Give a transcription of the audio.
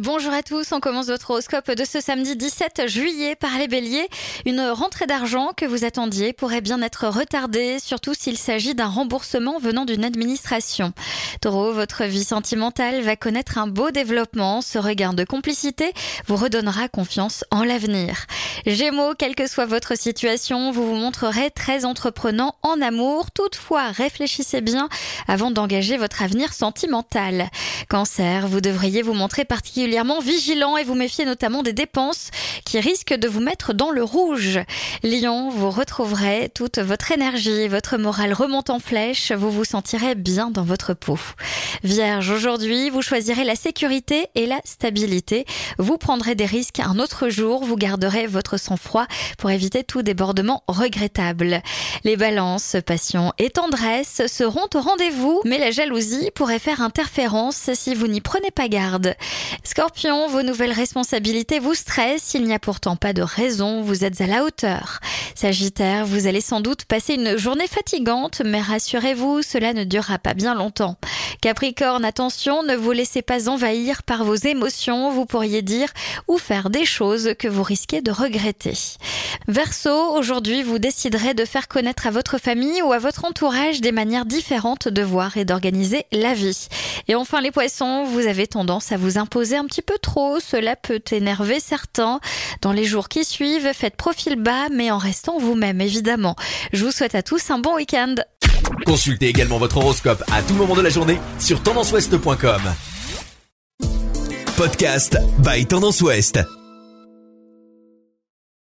Bonjour à tous, on commence votre horoscope de ce samedi 17 juillet par les béliers. Une rentrée d'argent que vous attendiez pourrait bien être retardée, surtout s'il s'agit d'un remboursement venant d'une administration. Taureau, votre vie sentimentale va connaître un beau développement. Ce regard de complicité vous redonnera confiance en l'avenir. Gémeaux, quelle que soit votre situation, vous vous montrerez très entreprenant en amour. Toutefois, réfléchissez bien avant d'engager votre avenir sentimental. Cancer, vous devriez vous montrer particulièrement vigilant et vous méfier notamment des dépenses qui risquent de vous mettre dans le rouge. Lion, vous retrouverez toute votre énergie, votre morale remonte en flèche, vous vous sentirez bien dans votre peau. Vierge, aujourd'hui, vous choisirez la sécurité et la stabilité. Vous prendrez des risques un autre jour, vous garderez votre sang-froid pour éviter tout débordement regrettable. Les balances, passion et tendresse seront au rendez-vous, mais la jalousie pourrait faire interférence si vous n'y prenez pas garde. Scorpion, vos nouvelles responsabilités vous stressent, il n'y a pourtant pas de raison, vous êtes à la hauteur. Sagittaire, vous allez sans doute passer une journée fatigante, mais rassurez-vous, cela ne durera pas bien longtemps. Capricorne, attention, ne vous laissez pas envahir par vos émotions, vous pourriez dire ou faire des choses que vous risquez de regretter. Verseau, aujourd'hui vous déciderez de faire connaître à votre famille ou à votre entourage des manières différentes de voir et d'organiser la vie. Et enfin les poissons, vous avez tendance à vous imposer un petit peu trop, cela peut énerver certains. Dans les jours qui suivent, faites profil bas mais en restant vous-même évidemment. Je vous souhaite à tous un bon week-end. Consultez également votre horoscope à tout moment de la journée sur tendanceouest.com. Podcast by Tendance Ouest.